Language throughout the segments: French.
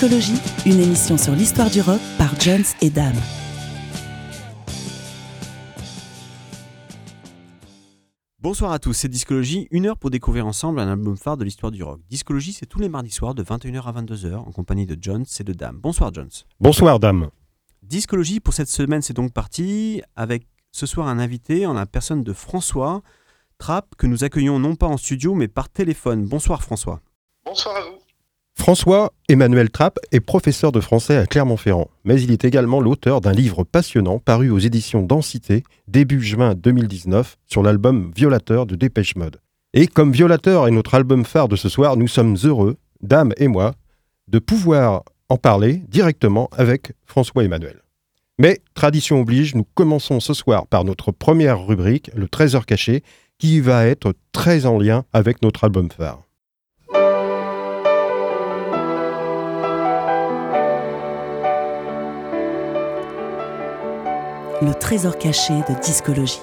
Discologie, une émission sur l'histoire du rock par Jones et Dame. Bonsoir à tous, c'est Discologie, une heure pour découvrir ensemble un album phare de l'histoire du rock. Discologie, c'est tous les mardis soirs de 21h à 22h en compagnie de Jones et de Dame. Bonsoir Jones. Bonsoir Dame. Discologie pour cette semaine, c'est donc parti avec ce soir un invité en la personne de François Trapp que nous accueillons non pas en studio mais par téléphone. Bonsoir François. Bonsoir à vous. François Emmanuel Trapp est professeur de français à Clermont-Ferrand, mais il est également l'auteur d'un livre passionnant paru aux éditions Densité début juin 2019 sur l'album Violateur de Dépêche Mode. Et comme Violateur est notre album phare de ce soir, nous sommes heureux, Dame et moi, de pouvoir en parler directement avec François Emmanuel. Mais tradition oblige, nous commençons ce soir par notre première rubrique, le Trésor caché, qui va être très en lien avec notre album phare. Le trésor caché de discologie.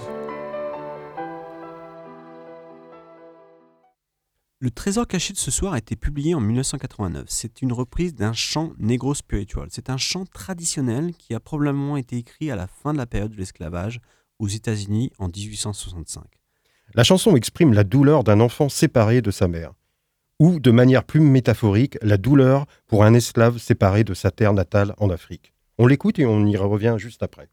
Le trésor caché de ce soir a été publié en 1989. C'est une reprise d'un chant negro spiritual. C'est un chant traditionnel qui a probablement été écrit à la fin de la période de l'esclavage aux États-Unis en 1865. La chanson exprime la douleur d'un enfant séparé de sa mère, ou de manière plus métaphorique, la douleur pour un esclave séparé de sa terre natale en Afrique. On l'écoute et on y revient juste après.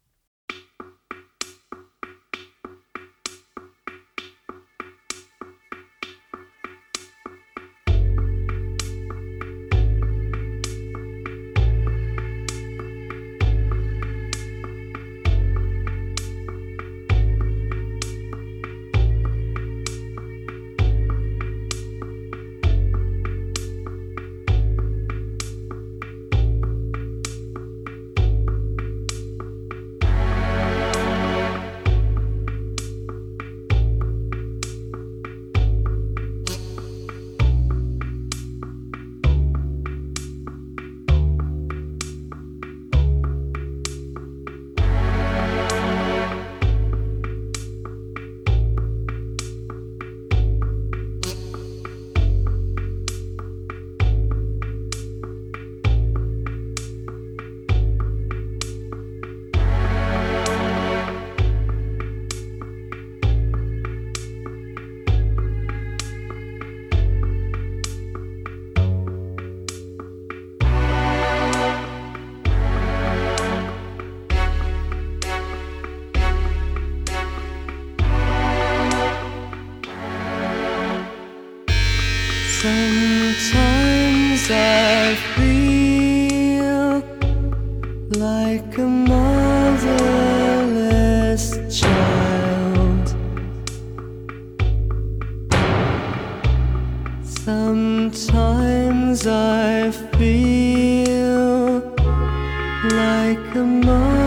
Like a motherless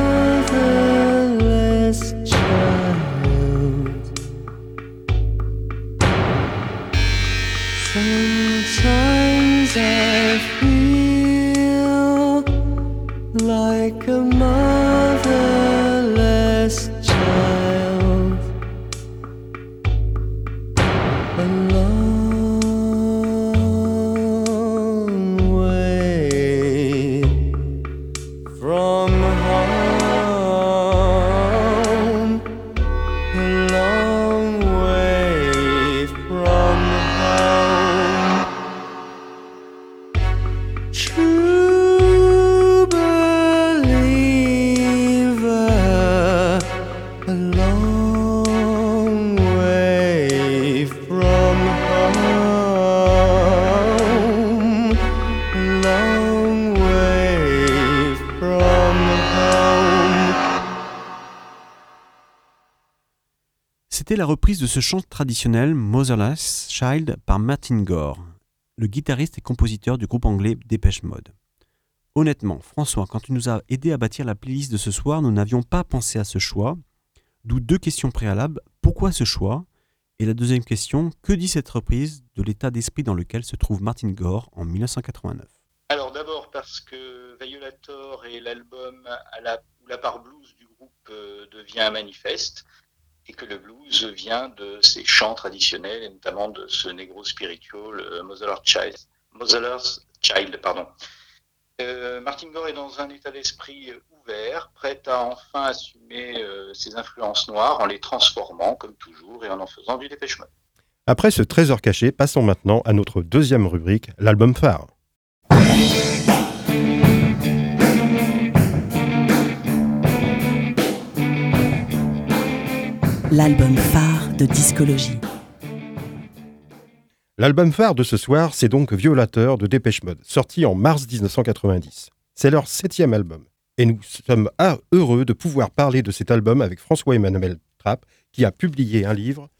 de ce chant traditionnel Motherless Child par Martin Gore, le guitariste et compositeur du groupe anglais Dépêche Mode. honnêtement, François, quand tu nous as aidé à bâtir la playlist de ce soir, nous n'avions pas pensé à ce choix. D'où deux questions préalables. Pourquoi ce choix? Et la deuxième question, que dit cette reprise de l'état d'esprit dans lequel se trouve Martin Gore en 1989 Alors d'abord parce que Violator est l'album où la part blues du groupe euh, devient manifeste et que le blues vient de ses chants traditionnels et notamment de ce negro spiritual euh, Child. Child pardon. Euh, Martin Gore est dans un état d'esprit euh, ouvert, prêt à enfin assumer euh, ses influences noires en les transformant comme toujours et en en faisant du Dépêche Mode. Après ce trésor caché, passons maintenant à notre deuxième rubrique, l'album phare. L'album phare de discologie. L'album phare de ce soir, c'est donc Violateur de Dépêche Mode, sorti en mars 1990. C'est leur septième album. Et nous sommes heureux de pouvoir parler de cet album avec François-Emmanuel Trapp, qui a publié un livre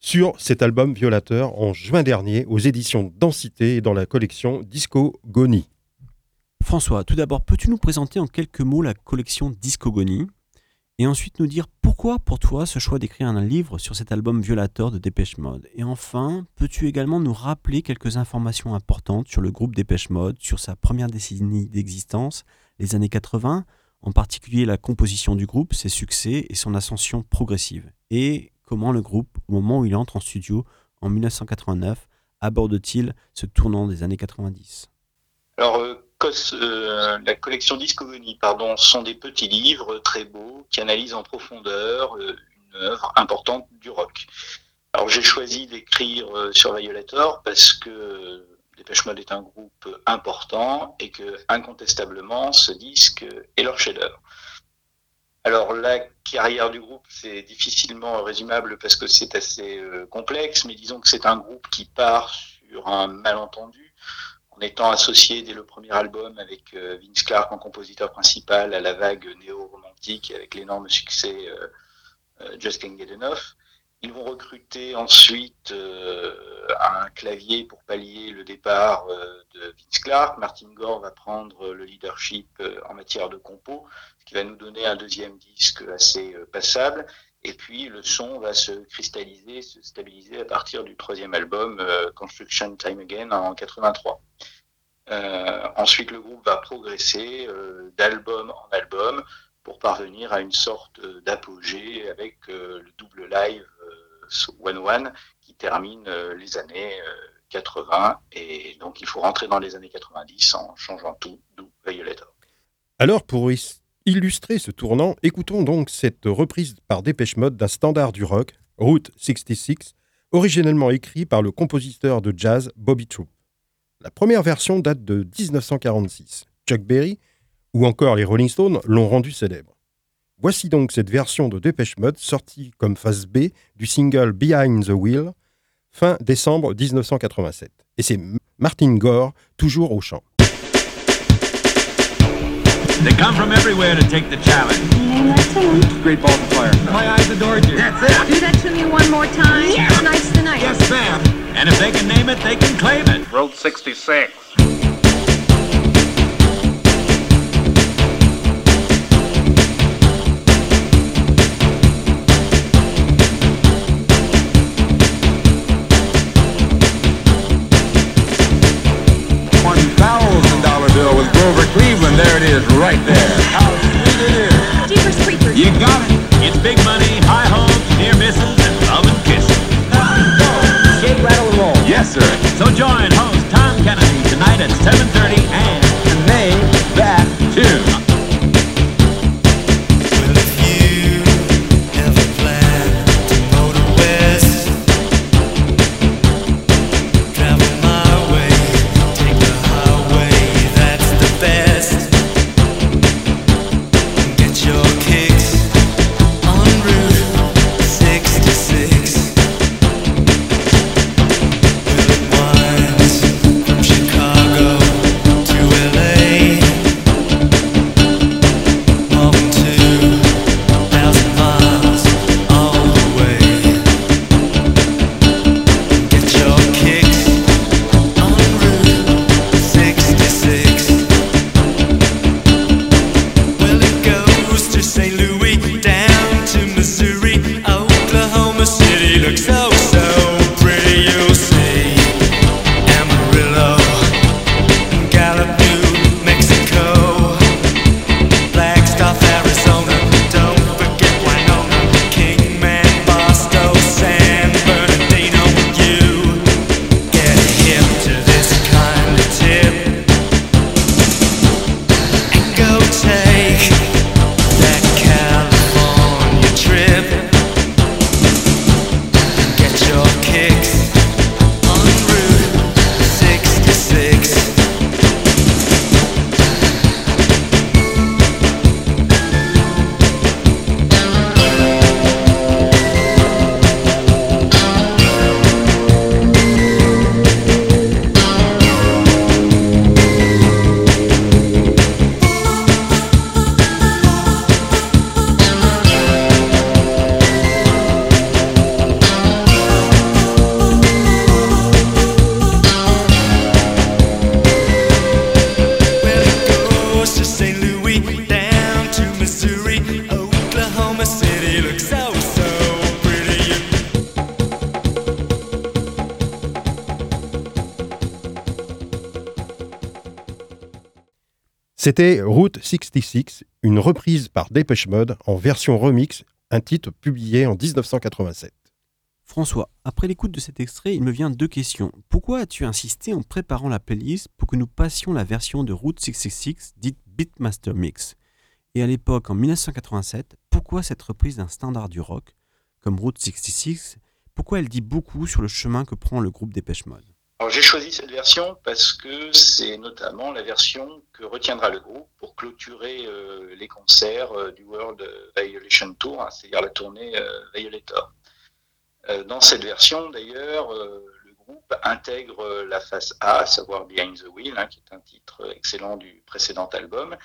sur cet album Violateur en juin dernier aux éditions Densité et dans la collection Disco Goni. François, tout d'abord, peux-tu nous présenter en quelques mots la collection Discogonie? Et ensuite nous dire pourquoi pour toi ce choix d'écrire un livre sur cet album Violator de Dépêche Mode. Et enfin, peux-tu également nous rappeler quelques informations importantes sur le groupe Dépêche Mode, sur sa première décennie d'existence, les années 80, en particulier la composition du groupe, ses succès et son ascension progressive? Et comment le groupe, au moment où il entre en studio en 1989, aborde-t-il ce tournant des années 90 Alors, euh, cos- euh, la collection Discogonie, pardon, sont des petits livres très beaux qui analysent en profondeur euh, une œuvre importante du rock. Alors, j'ai choisi d'écrire euh, sur Violator parce que Dépêche Mode est un groupe important et que, incontestablement, ce disque est leur chef-d'œuvre. Alors, la carrière du groupe, c'est difficilement résumable parce que c'est assez complexe, mais disons que c'est un groupe qui part sur un malentendu en étant associé dès le premier album avec euh, Vince Clarke en compositeur principal à la vague néo-romantique avec l'énorme succès euh, euh, Just Can't Get Enough. Ils vont recruter ensuite un clavier pour pallier le départ de Vince Clarke. Martin Gore va prendre le leadership en matière de compo, ce qui va nous donner un deuxième disque assez passable. Et puis le son va se cristalliser, se stabiliser à partir du troisième album, euh, Construction Time Again, en 83. Euh, ensuite, le groupe va progresser euh, d'album en album pour parvenir à une sorte d'apogée avec le double live One One qui termine les années euh, 80. Et donc, il faut rentrer dans les années 90 en changeant tout, d'où Violator. Alors, pour illustrer ce tournant, écoutons donc cette reprise par Dépêche Mode d'un standard du rock, Route 66, originellement écrit par le compositeur de jazz Bobby Troop. La première version date de 1946. Chuck Berry ou encore les Rolling Stones l'ont rendu célèbre. Voici donc cette version de Dépêche Mode sortie comme phase B du single Behind the Wheel fin décembre 1987. Et c'est Martin Gore toujours au chant. They come from everywhere to take the challenge. Great ball player. My eyes adored you. That's it. Do that to me one more time. Tonight's the night. Yes, ma'am. And if they can name it, they can claim it. Road 66. There it is, right there. How sweet it is. Jeepers Creepers. You got it. It's big money, high hopes, near misses, and love and kisses. Shake, rattle, and roll. Yes, sir. So join host Tom Kennedy tonight at 7:30 C'était Route 66, une reprise par Dépêche Mode en version remix, un titre publié en 1987. François, après l'écoute de cet extrait, il me vient deux questions. Pourquoi as-tu insisté en préparant la playlist pour que nous passions la version de Route 666 dite Beatmaster Mix? Et à l'époque, en 1987, pourquoi cette reprise d'un standard du rock, comme Route 66, pourquoi elle dit beaucoup sur le chemin que prend le groupe Dépêche Mode? Alors j'ai choisi cette version parce que c'est notamment la version que retiendra le groupe pour clôturer euh, les concerts euh, du World Violation Tour, hein, c'est-à-dire la tournée euh, Violator. Dans cette version, d'ailleurs, le groupe intègre la face A, à savoir Behind the Wheel, hein, qui est un titre excellent du précédent album.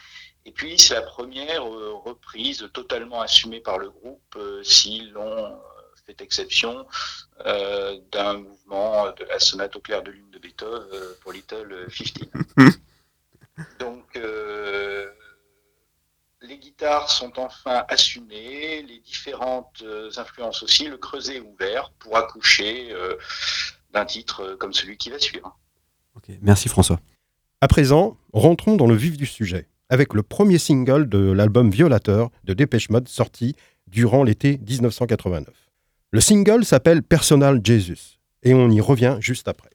Et puis, c'est la première reprise totalement assumée par le groupe, si l'on fait exception euh, d'un mouvement de la sonate au clair de lune de Beethoven euh, pour Little 15. Donc, euh, les guitares sont enfin assumées, les différentes euh, influences aussi, le creuset est ouvert pour accoucher euh, d'un titre euh, comme celui qui va suivre. Merci François. À présent, rentrons dans le vif du sujet, avec le premier single de l'album Violateur de Dépêche Mode sorti durant l'été 1989. Le single s'appelle Personal Jesus, et on y revient juste après.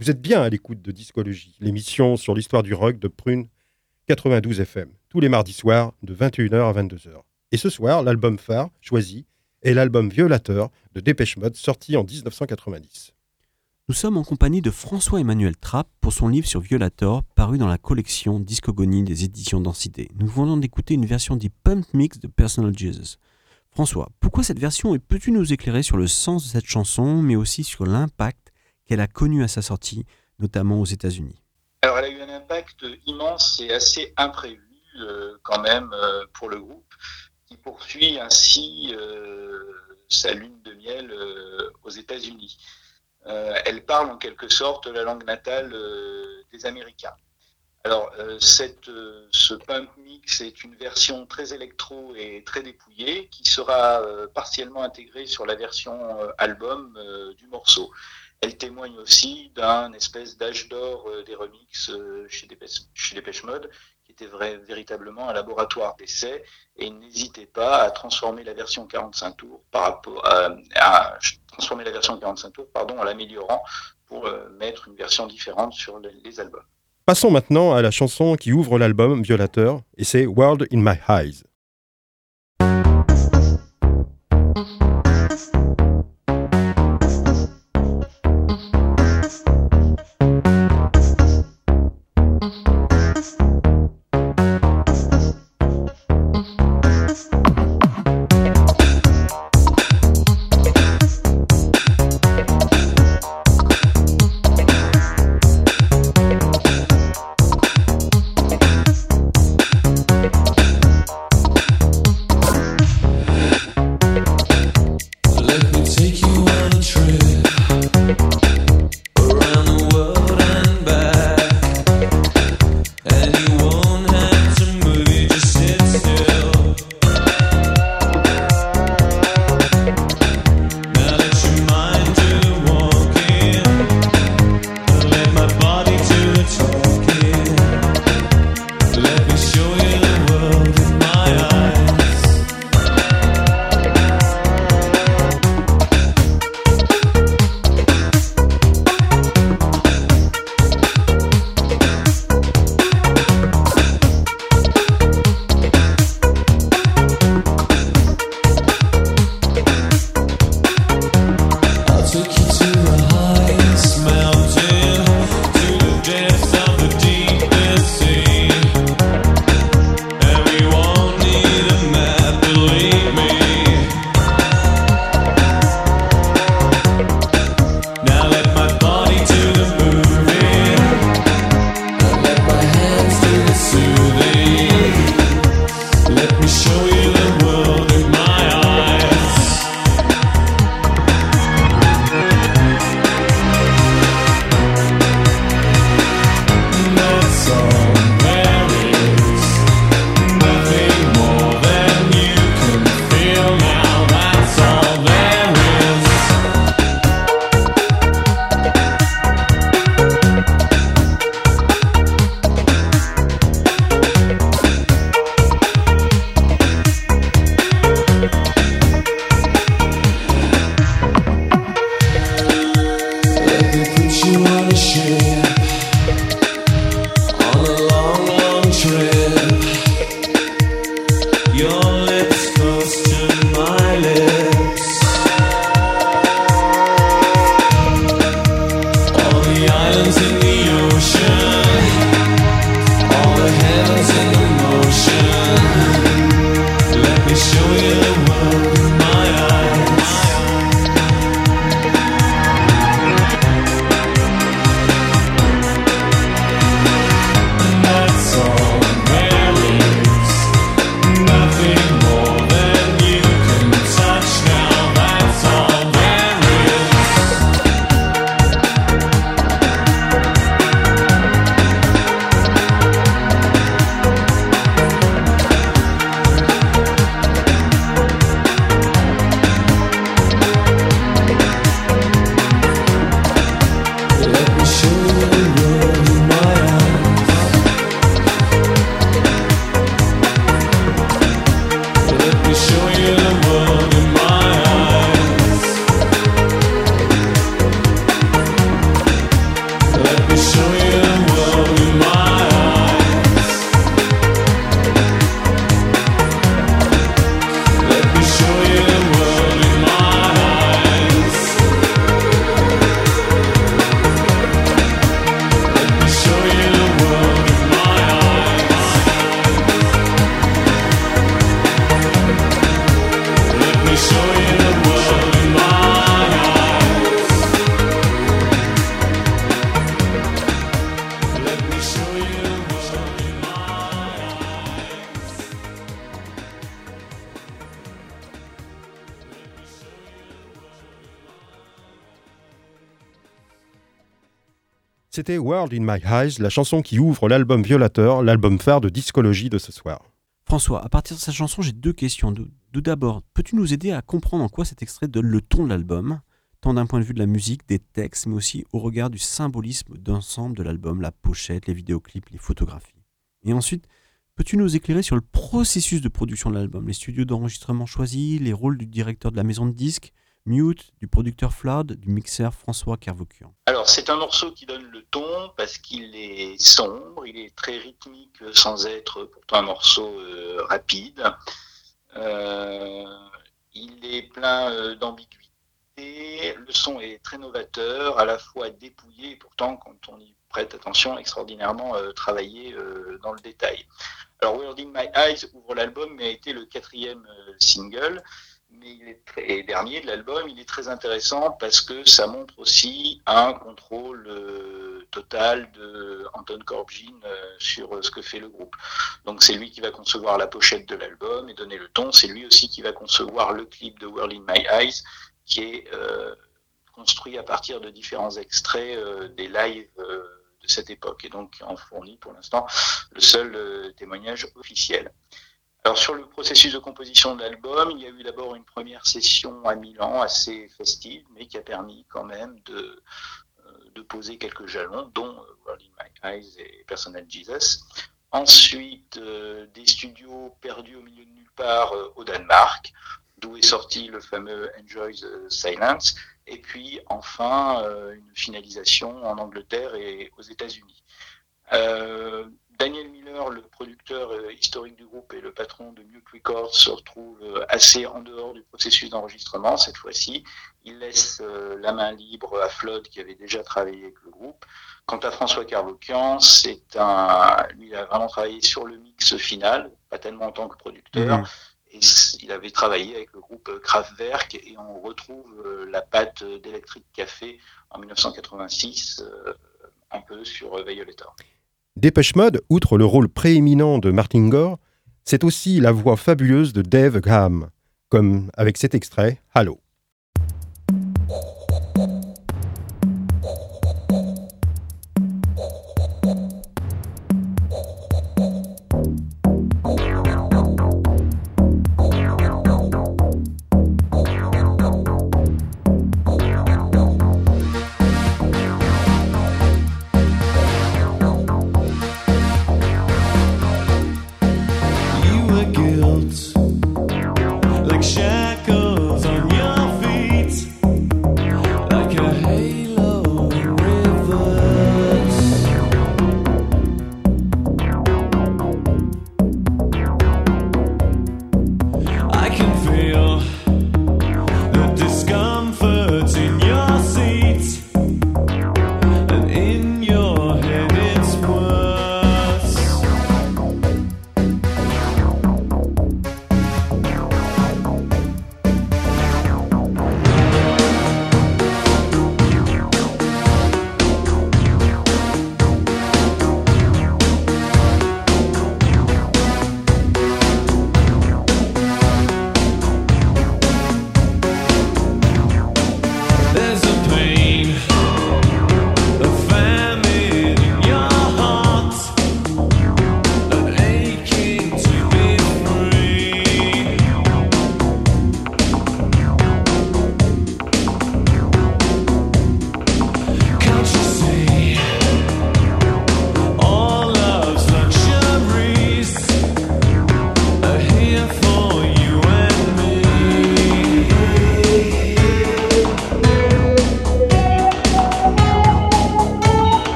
Vous êtes bien à l'écoute de Discologie, l'émission sur l'histoire du rock de Prune 92 FM, tous les mardis soirs de 21h à 22h. Et ce soir, l'album phare choisi est l'album Violateur de Dépêche Mode sorti en 1990. Nous sommes en compagnie de François-Emmanuel Trapp pour son livre sur Violator, paru dans la collection Discogonie des éditions Densité. Nous venons d'écouter une version dit Pump Mix de Personal Jesus. François, pourquoi cette version et peux-tu nous éclairer sur le sens de cette chanson, mais aussi sur l'impact qu'elle a connu à sa sortie, notamment aux États-Unis Alors, elle a eu un impact immense et assez imprévu euh, quand même euh, pour le groupe, qui poursuit ainsi euh, sa lune de miel aux États-Unis. Elle parle en quelque sorte la langue natale des Américains. Alors, cette, ce punk mix est une version très électro et très dépouillée qui sera partiellement intégrée sur la version album du morceau. Elle témoigne aussi d'un espèce d'âge d'or euh, des remixes euh, chez Dépêche, chez Mode, qui était véritablement un laboratoire d'essai, et n'hésitez pas à transformer la version 45 tours par rapport à, à transformer la version 45 tours, pardon, en l'améliorant pour euh, mettre une version différente sur les, les albums. Passons maintenant à la chanson qui ouvre l'album Violateur, et c'est World in My Eyes. C'était World in My Eyes, la chanson qui ouvre l'album Violateur, l'album phare de discologie de ce soir. François, à partir de cette chanson, j'ai deux questions. D'abord, peux-tu nous aider à comprendre en quoi cet extrait donne le ton de l'album, tant d'un point de vue de la musique, des textes, mais aussi au regard du symbolisme d'ensemble de l'album, la pochette, les vidéoclips, les photographies? Et ensuite, peux-tu nous éclairer sur le processus de production de l'album, les studios d'enregistrement choisis, les rôles du directeur de la maison de disques, Mute, du producteur Flood, du mixeur François Kervokian Alors, c'est un morceau qui donne le ton parce qu'il est sombre, il est très rythmique sans être pourtant un morceau euh, rapide. Euh, il est plein euh, d'ambiguïté. Le son est très novateur, à la fois dépouillé et pourtant, quand on y prête attention, extraordinairement euh, travaillé euh, dans le détail. Alors, World in My Eyes ouvre l'album, mais a été le quatrième euh, single mais il est et dernier de l'album, il est très intéressant parce que ça montre aussi un contrôle euh, total de Anton Corbijn euh, sur euh, ce que fait le groupe. Donc c'est lui qui va concevoir la pochette de l'album et donner le ton. C'est lui aussi qui va concevoir le clip de World in My Eyes, qui est construit à partir de différents extraits des lives de cette époque et donc en fournit pour l'instant le seul témoignage officiel. Alors sur le processus de composition de l'album, il y a eu d'abord une première session à Milan assez festive, mais qui a permis quand même de, euh, poser quelques jalons, dont euh, World in My Eyes et Personal Jesus. Ensuite, euh, des studios perdus au milieu de nulle part au Danemark, d'où est sorti le fameux Enjoy the Silence. Et puis enfin, une finalisation en Angleterre et aux États-Unis. Daniel Miller, le producteur euh, historique du groupe et le patron de Mute Records, se retrouve euh, assez en dehors du processus d'enregistrement cette fois-ci. Il laisse euh, la main libre à Flood qui avait déjà travaillé avec le groupe. Quant à François Carvoquian, c'est un, lui il a vraiment travaillé sur le mix final, pas tellement en tant que producteur. Mhm. Et il avait travaillé avec le groupe Kraftwerk et on retrouve la patte d'Electric Café en 1986, euh, un peu sur Violetta. Dépêche Mode, outre le rôle prééminent de Martin Gore, c'est aussi la voix fabuleuse de Dave Graham, comme avec cet extrait Hello.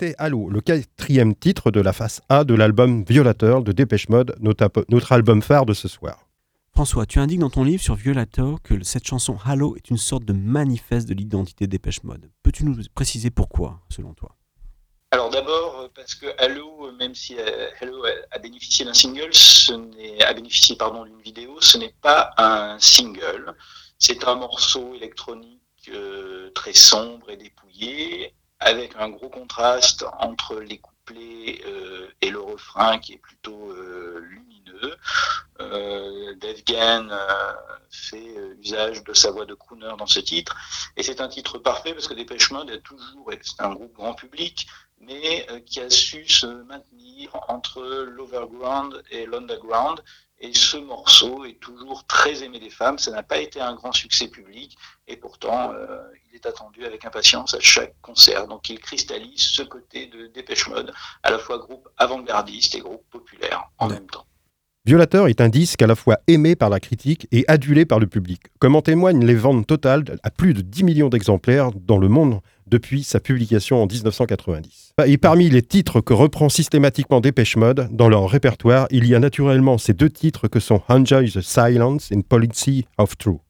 C'était Halo, le quatrième titre de la face A de l'album Violator de Dépêche Mode, notre, notre album phare de ce soir. François, tu indiques dans ton livre sur Violator que cette chanson Halo est une sorte de manifeste de l'identité Dépêche Mode. Peux-tu nous préciser pourquoi, selon toi? Alors d'abord, euh, parce que Halo, euh, même si euh, Halo a- bénéficié d'un single, ce a bénéficié pardon d'une vidéo, ce n'est pas un single. C'est un morceau électronique euh, très sombre et dépouillé, avec un gros contraste entre les couplets euh, et le refrain qui est plutôt euh, lumineux. Euh, Dave Gahan euh, fait euh, usage de sa voix de crooner dans ce titre, et c'est un titre parfait parce que Dépêche Mode a toujours, c'est un groupe grand public, mais euh, qui a su se maintenir entre l'overground et l'underground. Et ce morceau est toujours très aimé des femmes. Ça n'a pas été un grand succès public, et pourtant euh, il est attendu avec impatience à chaque concert. Donc il cristallise ce côté de Dépêche Mode, à la fois groupe avant-gardiste et groupe populaire en même temps. Violator est un disque à la fois aimé par la critique et adulé par le public, comme en témoignent les ventes totales à plus de 10 millions d'exemplaires dans le monde depuis sa publication en 1990. Et parmi les titres que reprend systématiquement Dépêche Mode dans leur répertoire, il y a naturellement ces deux titres que sont Enjoy the Silence et Policy of True.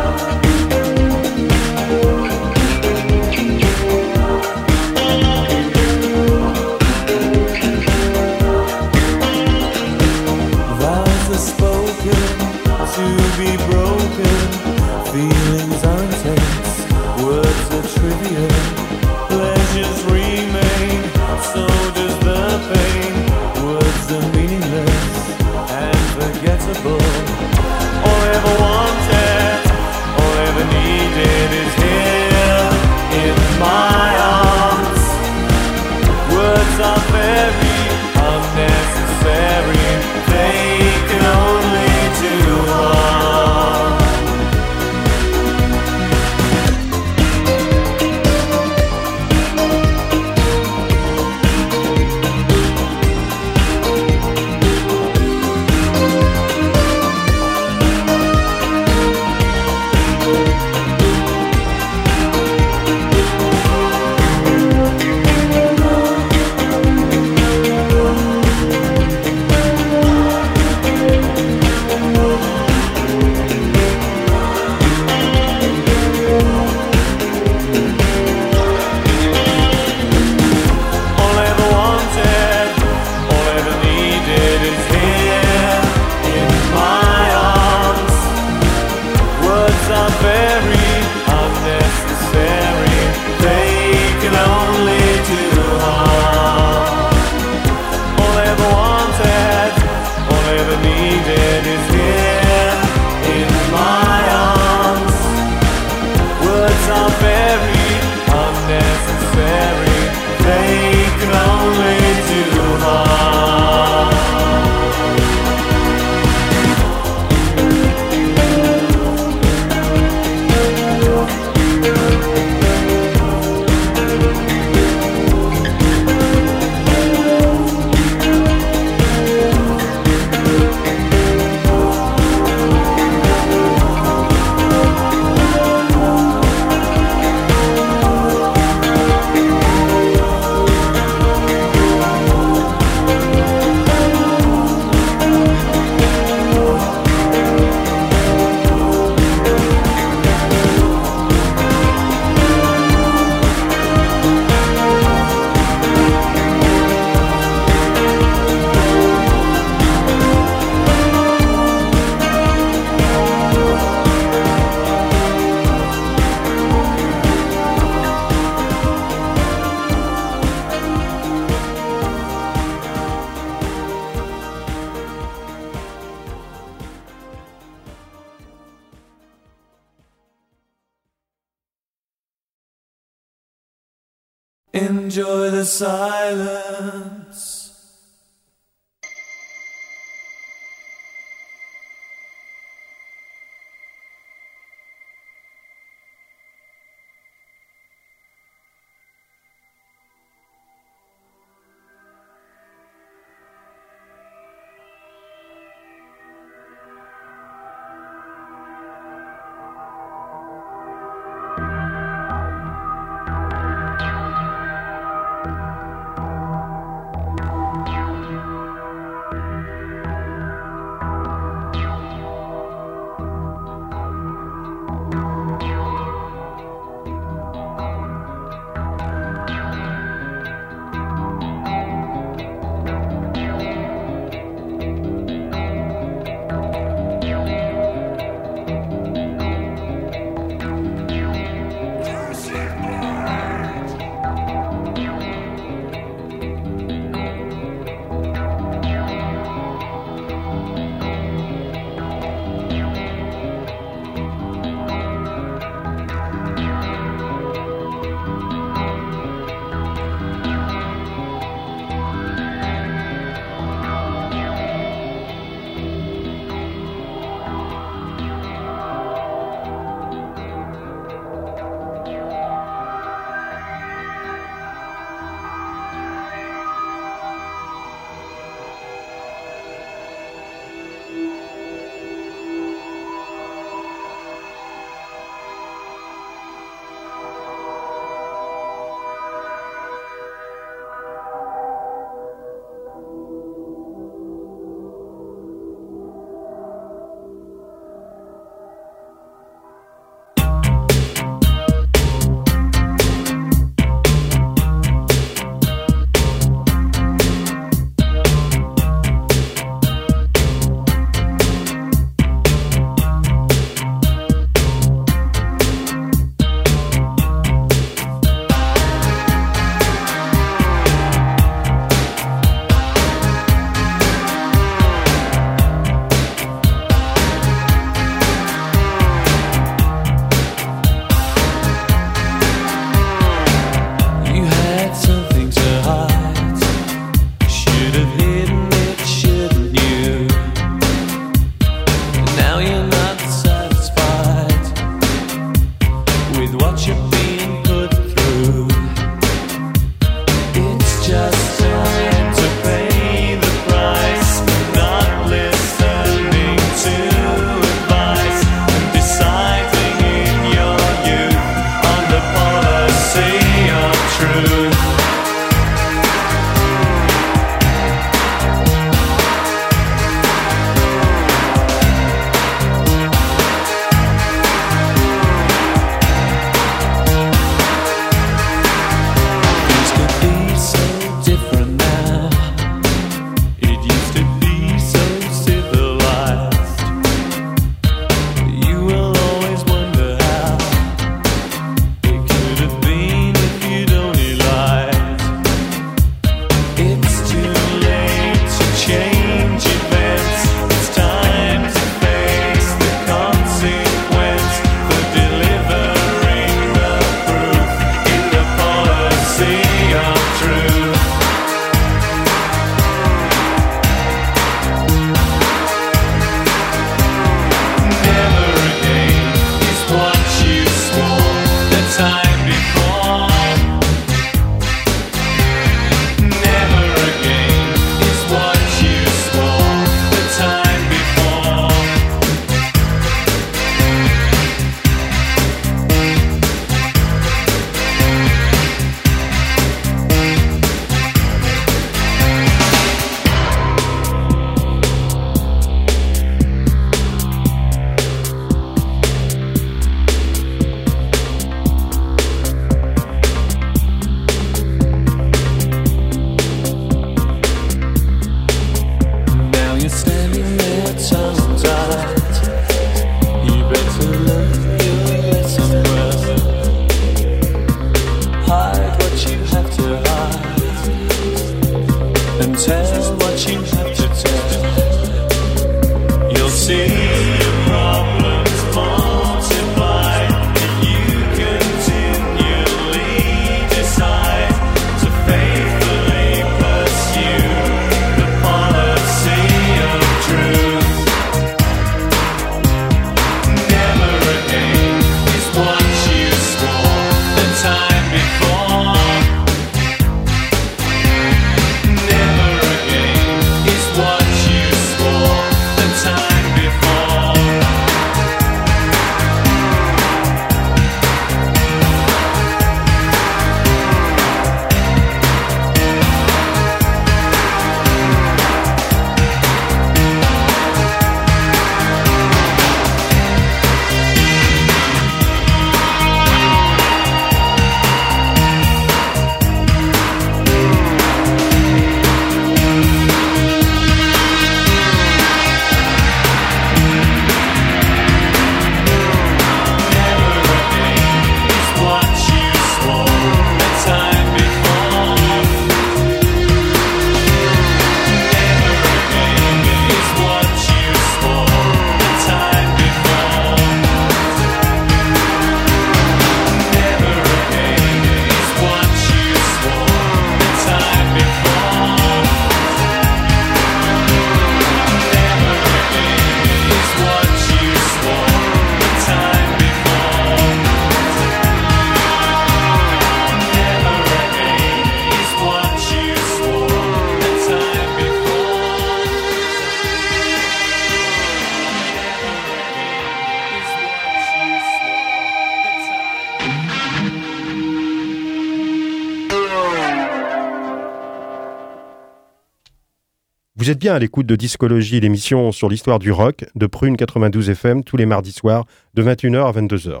Vous êtes bien à l'écoute de Discologie, l'émission sur l'histoire du rock de Prune 92 FM tous les mardis soirs de 21h à 22h.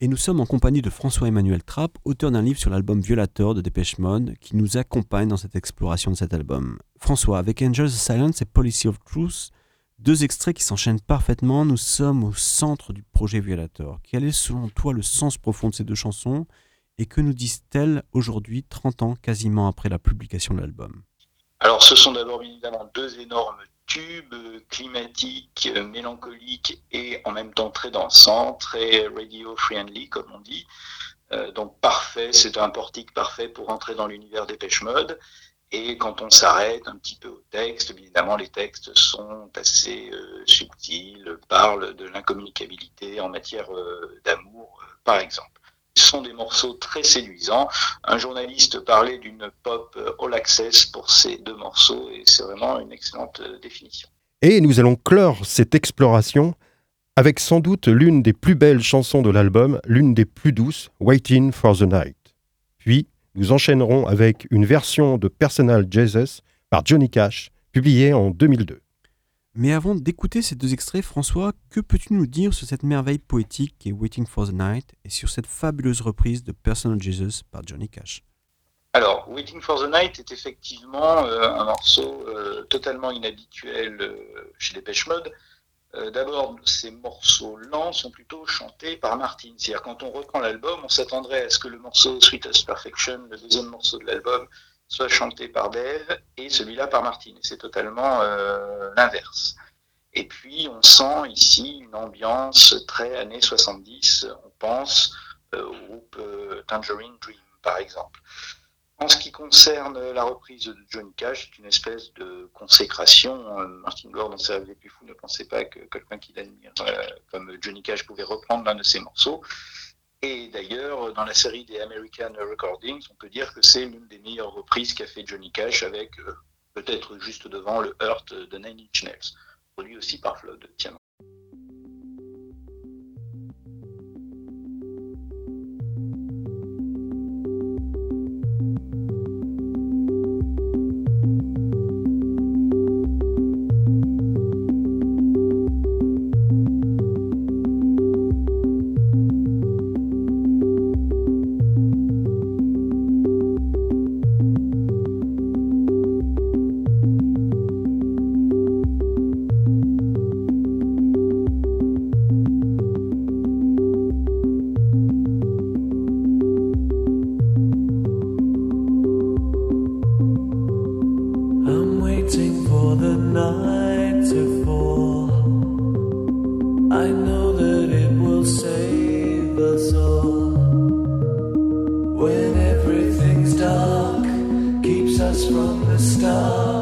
Et nous sommes en compagnie de François-Emmanuel Trapp, auteur d'un livre sur l'album Violator de Dépêche Mode, qui nous accompagne dans cette exploration de cet album. François, avec Angels of Silence et Policy of Truth, deux extraits qui s'enchaînent parfaitement, nous sommes au centre du projet Violator. Quel est selon toi le sens profond de ces deux chansons? Et que nous disent-elles aujourd'hui, 30 ans quasiment après la publication de l'album? Alors, ce sont d'abord évidemment deux énormes tubes euh, climatiques, euh, mélancoliques et en même temps très dansants, très radio-friendly, comme on dit. Euh, donc, parfait, c'est un portique parfait pour entrer dans l'univers des pêche mode. Et quand on s'arrête un petit peu au texte, bien évidemment, les textes sont assez euh, subtils, parlent de l'incommunicabilité en matière euh, d'amour, euh, par exemple. Sont des morceaux très séduisants. Un journaliste parlait d'une pop all access pour ces deux morceaux et c'est vraiment une excellente euh, définition. Et nous allons clore cette exploration avec sans doute l'une des plus belles chansons de l'album, l'une des plus douces, Waiting for the Night. Puis, nous enchaînerons avec une version de Personal Jesus par Johnny Cash, publiée en 2002. Mais avant d'écouter ces deux extraits, François, que peux-tu nous dire sur cette merveille poétique qui est Waiting for the Night et sur cette fabuleuse reprise de Personal Jesus par Johnny Cash? Alors, Waiting for the Night est effectivement euh, un morceau euh, totalement inhabituel euh, chez les Pêche Mode. D'abord, ces morceaux lents sont plutôt chantés par Martin. C'est-à-dire, quand on reprend l'album, on s'attendrait à ce que le morceau Sweetest Perfection, le deuxième morceau de l'album, soit chanté par Dave et celui-là par Martin. C'est totalement euh, l'inverse. Et puis, on sent ici une ambiance très années 70. On pense euh, au groupe euh, Tangerine Dream, par exemple. En ce qui concerne la reprise de Johnny Cash, c'est une espèce de consécration. Martin Gore, dans rêves les plus fous, ne pensait pas que quelqu'un qu'il admire comme Johnny Cash pouvait reprendre l'un de ses morceaux. Et d'ailleurs, dans la série des American Recordings, on peut dire que c'est l'une des meilleures reprises qu'a fait Johnny Cash avec euh, peut-être juste devant le Hurt de Nine Inch produit aussi par Flood. Tiens. Night to fall. I know that it will save us all. When everything's dark, keeps us from the stark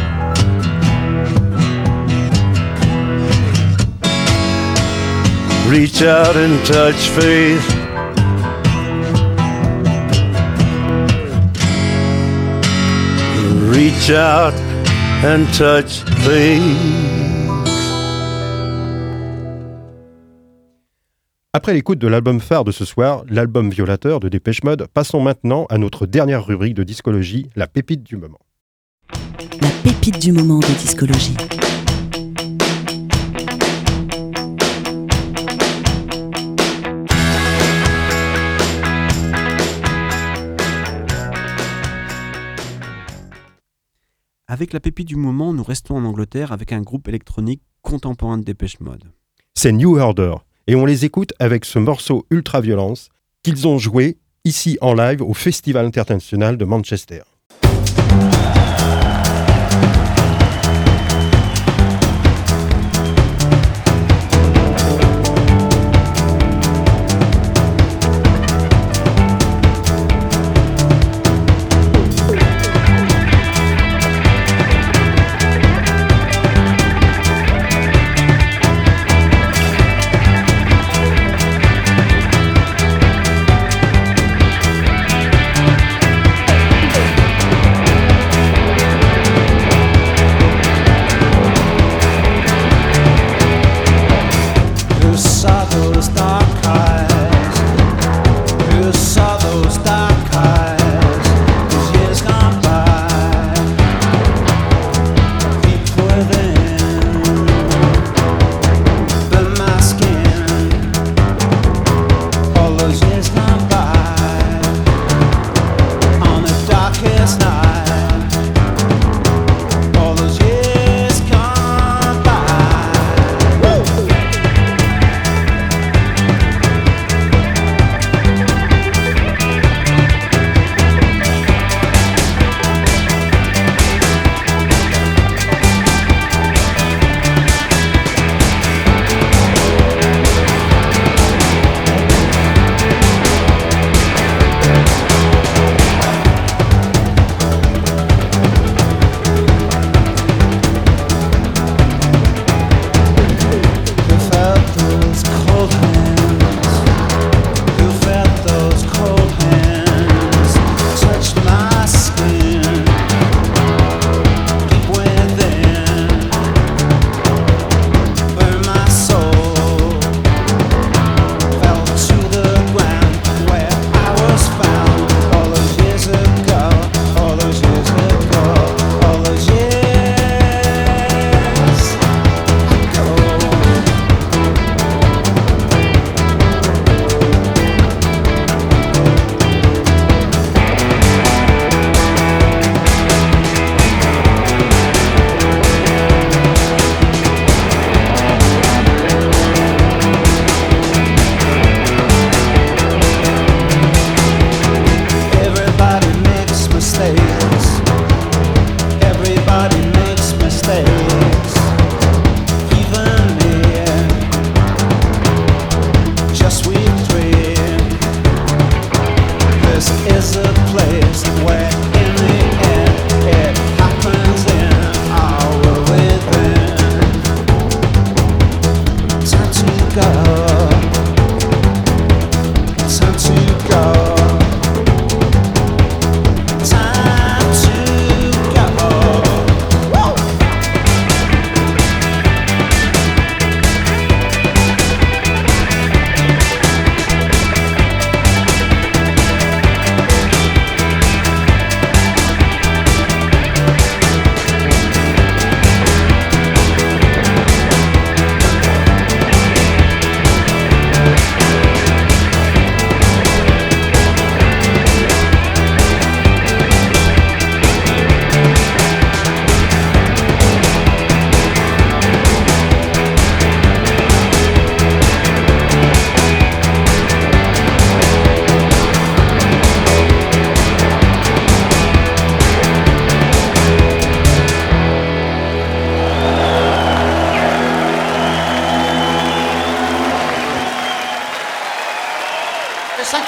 Reach out and touch faith. Reach out and touch faith. Après l'écoute de l'album phare de ce soir, l'album violateur de Dépêche Mode, passons maintenant à notre dernière rubrique de discologie, la pépite du moment. La pépite du moment de discologie. Avec la pépite du moment, nous restons en Angleterre avec un groupe électronique contemporain de Dépêche Mode. C'est New Order, et on les écoute avec ce morceau Ultra Violence qu'ils ont joué ici en live au Festival international de Manchester.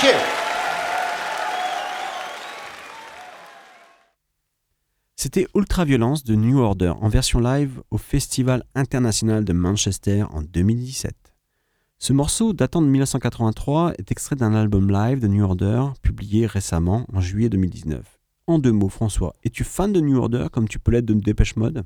You. C'était Ultraviolence de New Order en version live au Festival international de Manchester en 2017. Ce morceau, datant de 1983, est extrait d'un album live de New Order, publié récemment, en juillet 2019. En deux mots, François, es-tu fan de New Order comme tu peux l'être de Dépêche Mode?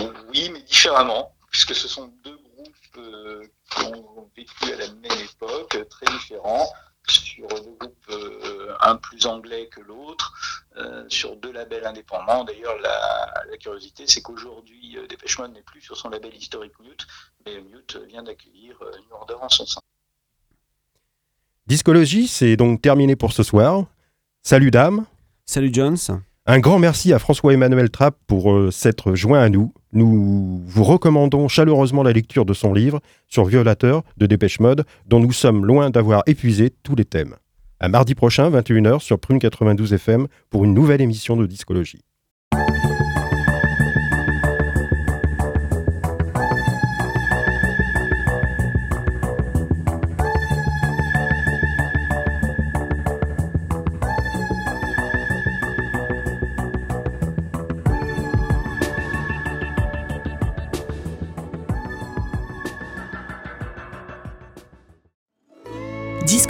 Oui, mais différemment, puisque ce sont deux groupes euh, qui ont vécu à la même époque, très différents, sur le groupe euh, un plus anglais que l'autre, euh, sur deux labels indépendants. D'ailleurs, la, la curiosité, c'est qu'aujourd'hui, euh, Dépêche Mode n'est plus sur son label historique Mute, mais Mute vient d'accueillir euh, New Order en son sein. Discologie, c'est donc terminé pour ce soir. Salut dames. Salut Jones. Un grand merci à François-Emmanuel Trapp pour euh, s'être joint à nous. Nous vous recommandons chaleureusement la lecture de son livre sur Violateur de Dépêche Mode, dont nous sommes loin d'avoir épuisé tous les thèmes. À mardi prochain, 21h sur Prune 92 FM pour une nouvelle émission de Discologie.